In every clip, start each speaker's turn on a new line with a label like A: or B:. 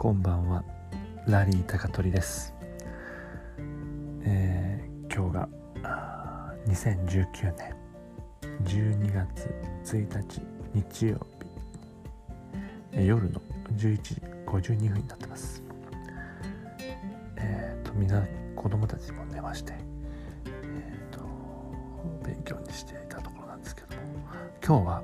A: こんばんは。ラリー高取です、えー今日が2019年。12月1日日曜日。えー夜の11時52分になってます。えーとみんな子供たちも寝ましてえーと勉強にしていたところなんですけども。今日は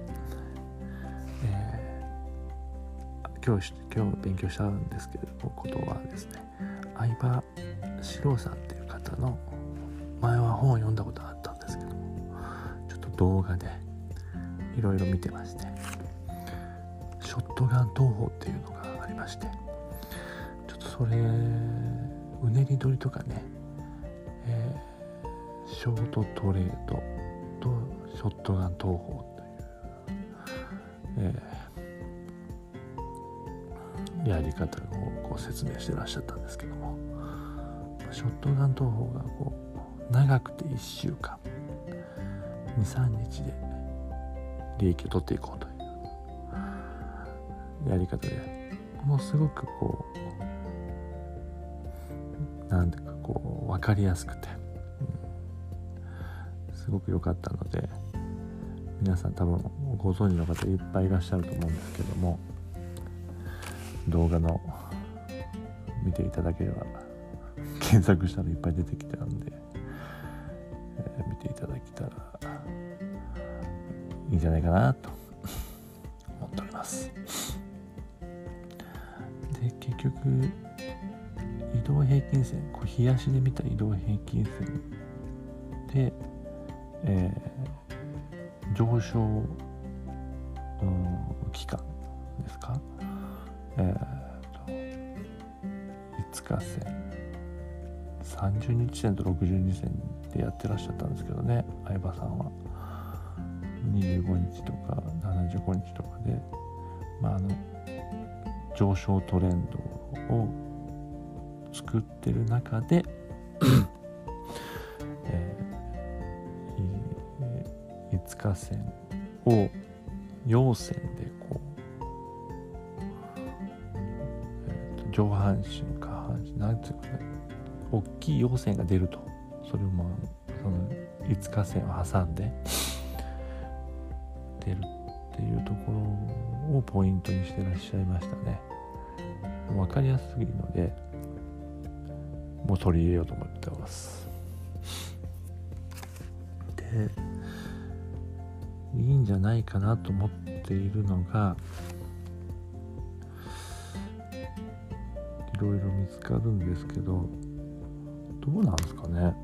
A: 今日今日勉強したんですけれどもことはですね相葉史郎さんっていう方の前は本を読んだことあったんですけどもちょっと動画でいろいろ見てましてショットガン投法っていうのがありましてちょっとそれうねり取りとかね、えーショートトレードとショットガン投法という、えーやり方をこう説明してらっしゃったんですけども。ショットガン投法がこう長くて1週間。23日で利益を取っていこうという。やり方でものすごくこうなんていうかこう分かりやすくて、うん。すごく良かったので皆さん多分ご存知の方いっぱいいらっしゃると思うんですけども。動画の見ていただければ検索したらいっぱい出てきたんで、えー見ていただけたらいいんじゃないかなと思っております。で結局移動平均線こう冷やしで見た移動平均線で、えー上昇、うん期間ですか？えーと5日線30日線と62線でやってらっしゃったんですけどね相葉さんは。25日とか75日とかで、まあ、あの上昇トレンドを作ってる中で、えー5日線を陽線で上半身下半身なんていうかね大きい陽線が出ると。それをまあその5日線を挟んで 出るっていうところをポイントにしてらっしゃいましたね。分かりやすすぎるのでもう取り入れようと思ってます。でいいんじゃないかなと思っているのがろいろ見つかるんですけどどうなんですかね。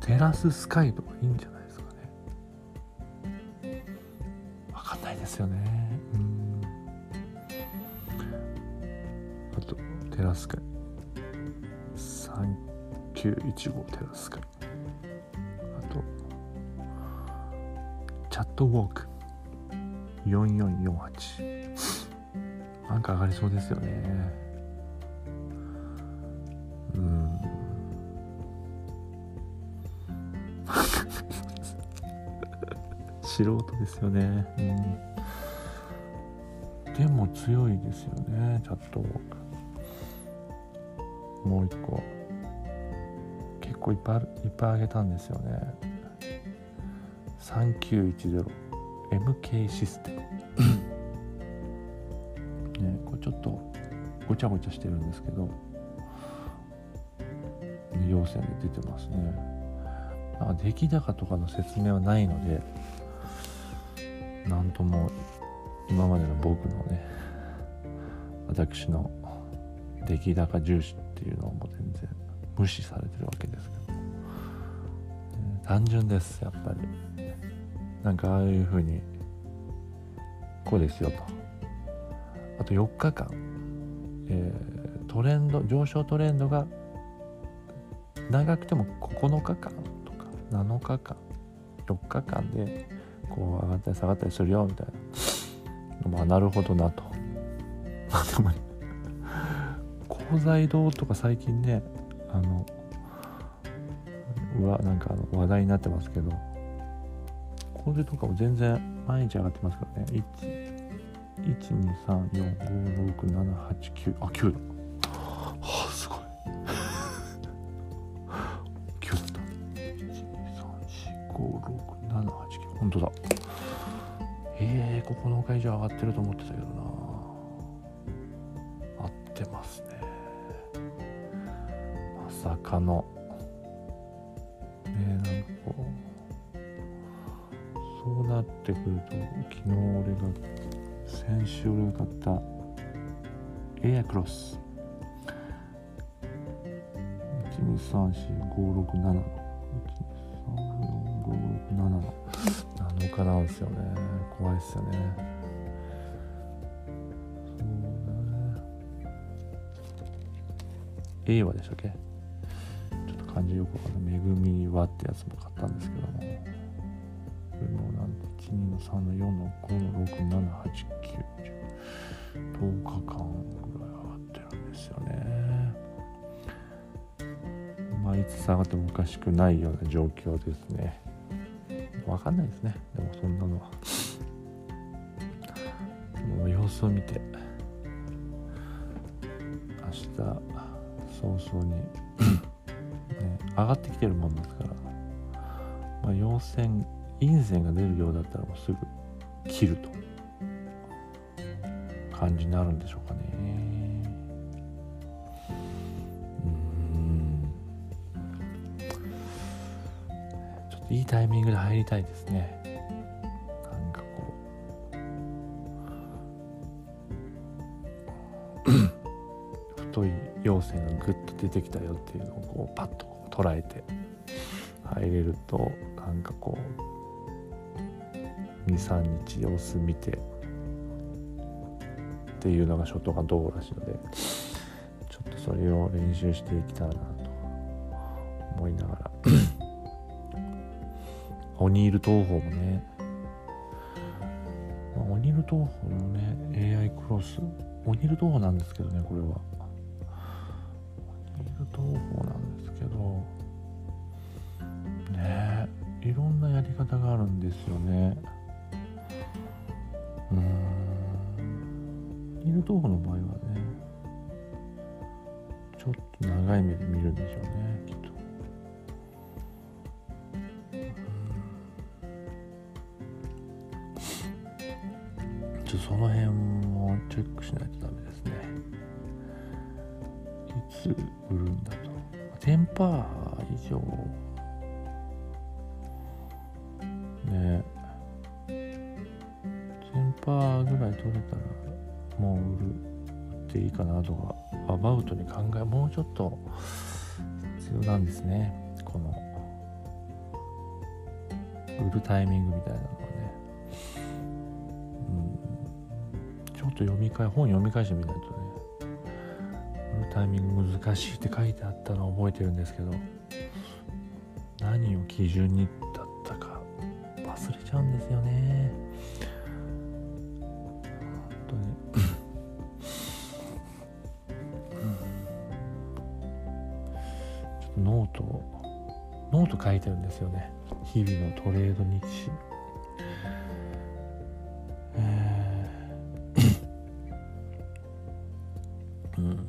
A: テラススカイとかいいんじゃないですかね。わかんないですよね。うん。あとテラススカイ。3915テラススカイ。あとチャットウォーク。4448なんか上がりそうですよね。うん。素人ですよね。うん。でも強いですよねチャット。もう一個。結構いっぱいいっぱいあげたんですよね。3910MK システム。ごちゃごちゃしてるんですけど陽線で出てますね。なんか出来高とかの説明はないのでなんとも今までの僕のね私の出来高重視っていうのをも全然無視されてるわけですけど、ね単純ですやっぱり。なんかああいうふうにこうですよと。あと4日間、えートレンド上昇トレンドが長くても9日間とか7日間4日間でこう上がったり下がったりするよみたいな。まあなるほどなと。あ でもね高材堂とか最近ねあのうわなんか話題になってますけどこれとかも全然毎日上がってますからね。123456789あ9だ。はあすごい。9だった。123456789本当だ。えー、9日以上上がってると思ってたけどな。合ってますね。まさかの。ねなんかこうそうなってくると昨日俺が先週俺が買ったエアクロス。1234567 1234567 7日なんですよね。怖いっすよね。そうだね。A はでしたっけ？ちょっと漢字よくわかんない「めぐみは」ってやつも買ったんですけども。これもなんで1の3の4の5の6 7 8 9 10日間ぐらい上がってるんですよねまあいつ下がってもおかしくないような状況ですねわかんないですねでもそんなのはもう様子を見て明日早々にね、上がってきてるもんですから、まあ、陽線陰線が出るようだったらもうすぐ切ると感じになるんでしょうかね。うん。ちょっといいタイミングで入りたいですね。なんかこう。太い陽線がグッと出てきたよっていうのをこうパッと捉えて入れるとなんかこう23日様子見てっていうのがショットガン道らしいのでちょっとそれを練習していきたいなと思いながら。オニール東宝もね、まあ、オニール東宝のね AI クロス。オニール東宝なんですけどねこれは。オニール東宝なんですけどねいろんなやり方があるんですよねんニール東宝の場合はねちょっと長い目で見るんでしょうねきっと。ちょその辺もチェックしないとダメですね。いつ売るんだと。テンパー以上らもう売るっていいかなとかアバウトに考えもうちょっと必要なんですね。この売るタイミングみたいなのはね。うん。ちょっと読み返本読み返してみないとね。売るタイミング難しいって書いてあったのを覚えてるんですけど何を基準にだったか忘れちゃうんですよね。ノートをノート書いてるんですよね。日々のトレード日誌。えーうん。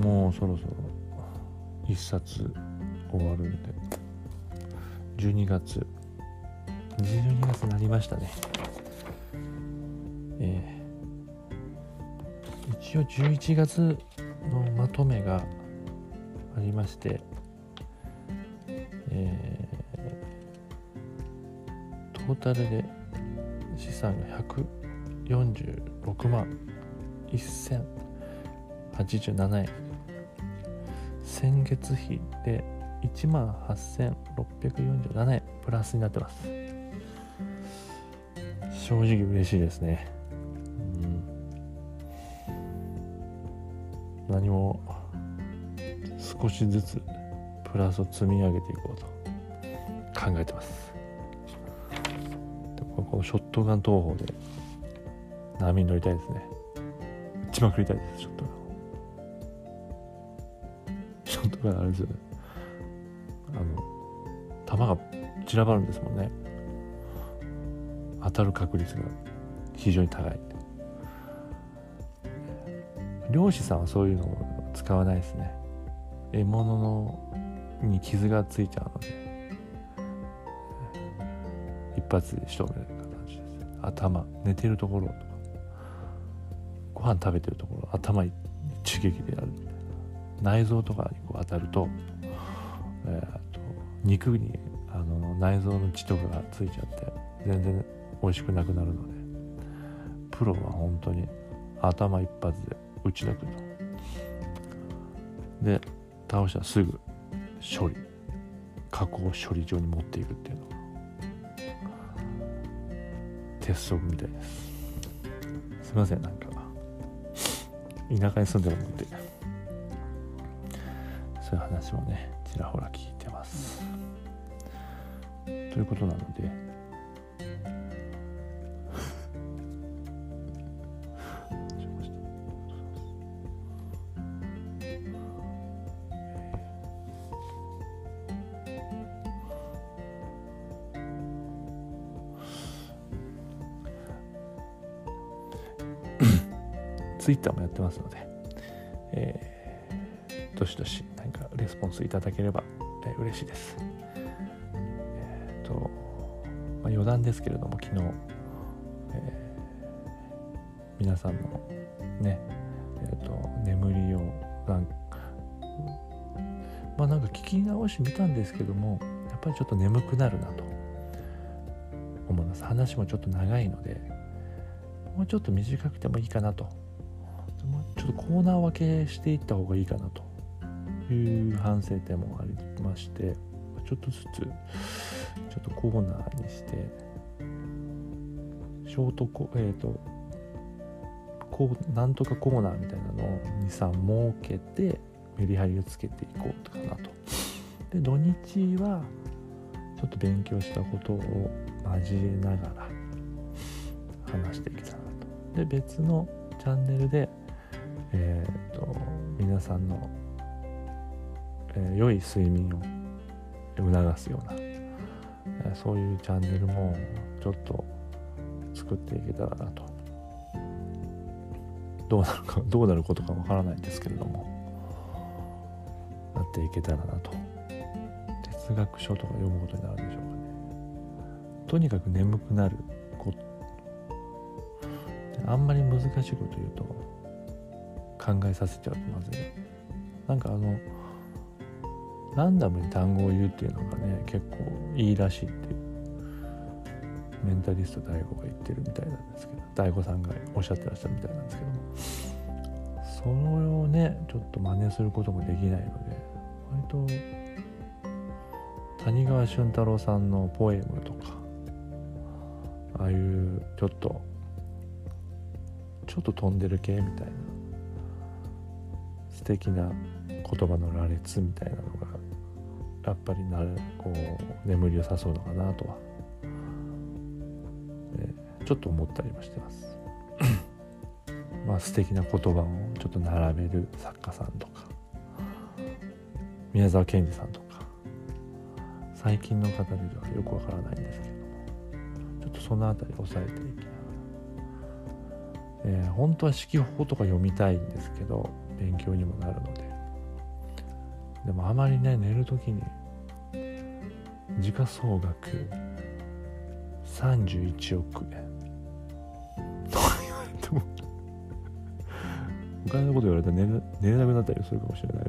A: もうそろそろ一冊終わるんで。12月。12月になりましたね。えー一応11月のまとめがありましてえートータルで資産が146万1087円。先月比で1万8647円プラスになってます。正直嬉しいですね。うん。何も少しずつプラスを積み上げていこうと考えてます。このショットガン投法で波に乗りたいですね。一番振りたいですショットガンショットガンあれですよね。あの球が散らばるんですもんね。当たる確率が非常に高い。漁師さんはそういうのを使わないですね。獲物のに傷がついちゃうので一発で仕留める形です。頭寝てるところとかご飯食べてるところ頭一撃でやるみたいな。内臓とかにこう当たると,、えー、と肉にあの内臓の血とかがついちゃって全然美味しくなくなるのでプロは本当に頭一発で打ち抜くと倒したらすぐ処理加工処理場に持っていくっていうのが鉄則みたいです。すいませんなんか。田舎に住んでるので。そういう話もねちらほら聞いてます。ということなのでツイッターもやってますので、えー、どしどし何かレスポンスいただければ、えー、嬉しいです。えっ、ー、と、まあ、余談ですけれども、昨日、えー、皆さんのね、えっ、と、眠りをなんまあなんか聞き直し見たんですけども、やっぱりちょっと眠くなるなと思います。話もちょっと長いので、もうちょっと短くてもいいかなと。ちょっとコーナー分けしていった方がいいかなと。いう反省点もありましてちょっとずつちょっとコーナーにしてショートコえっ、ー、とこうなんとかコーナーみたいなのを23設けてメリハリをつけていこうかなと。で土日はちょっと勉強したことを交えながら話していけたらで別のチャンネルでえーと、皆さんの、えー、良い睡眠を促すような、えー、そういうチャンネルもちょっと作っていけたらなと。どうなるかどうなることかわからないんですけれどもなっていけたらなと。哲学書とか読むことになるんでしょうかね。とにかく眠くなる。あんまり難しいこと言うと考えさせちゃうとまずい。なんかあのランダムに単語を言うっていうのがね結構いいらしいっていうメンタリスト DAIGO が言ってるみたいなんですけど DAIGO さんがおっしゃってらっしゃるみたいなんですけども。それをねちょっと真似することもできないので割と谷川俊太郎さんのポエムとかああいうちょっとちょっと飛んでる系みたいな。的な言葉の羅列みたいなのがやっぱりなこう眠りを誘うのかなとは、え、ちょっと思ったりもしてます。まあ素敵な言葉をちょっと並べる作家さんとか宮沢賢治さんとか最近の方ではよくわからないんですけどもちょっとその辺り押さえていきながら、えー、本当は四季法とか読みたいんですけど勉強にもなるので。でもあまりね寝る時に時価総額31億円。とか言われても。お金のこと言われたら寝寝れなくなったりするかもしれない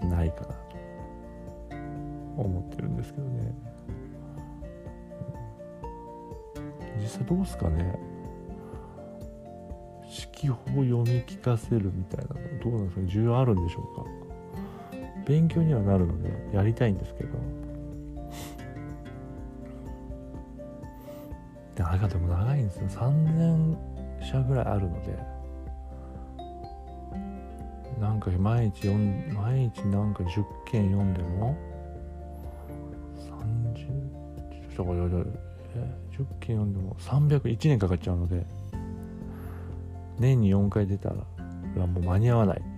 A: のでないかなと。思ってるんですけどね。実際どうすかね。記法を読み聞かせるみたいなのどうなんですかね。需要あるんでしょうか。勉強にはなるのでやりたいんですけど。であれがでも長いんですよ。3000社ぐらいあるので。なんか毎日読ん毎日なんか10件読んでも。30ちょっと10件読んでも301年かかっちゃうので。年に4回出たらもう間に合わないっていう。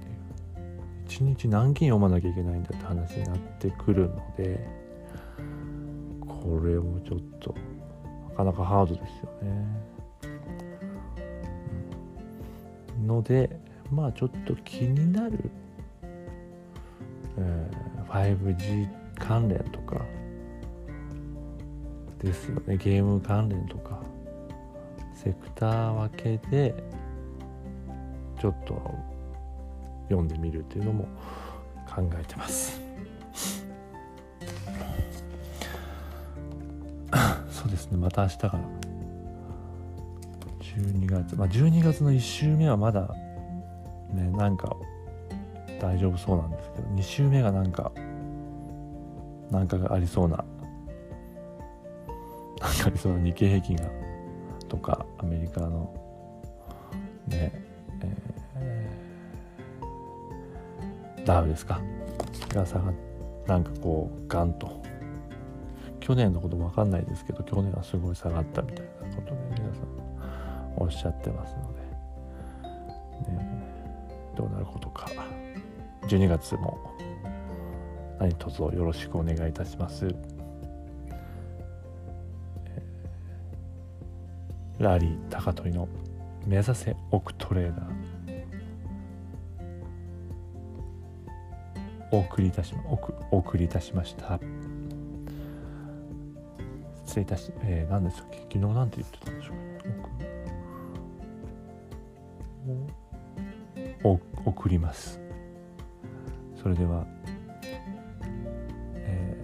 A: 1日何件読まなきゃいけないんだって話になってくるのでこれもちょっとなかなかハードですよね、のでまあちょっと気になる、えー、5G 関連とかですよね。ゲーム関連とかセクター分けでちょっと読んでみるっていうのも考えてます。そうですね。また明日から。12月。まあ12月の1週目はまだねなんか大丈夫そうなんですけど2週目がなんかなんかがありそうななんかありそうな日経平均がとかアメリカのねえー、ダウですか？が下がなんかこうガンと。去年のこと分かんないですけど去年はすごい下がったみたいなことで皆さんおっしゃってますので、ね、どうなることか。12月も何卒よろしくお願いいたします。ラリー高取の目指せ億トレーダー。お送りいたしまお送りいたしました。失礼いたし、えー、何でしたっけ？昨日なんて言ってたんでしょうね。お送ります。それでは、え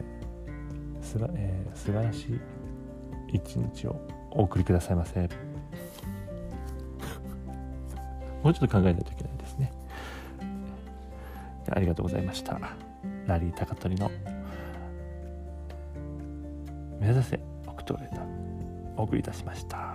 A: ーすばえー、素晴らしい一日をお送りくださいませ。もうちょっと考えないといけないですね。ありがとうございました。ラリー高取の目指せオクトレーターお送りいたしました。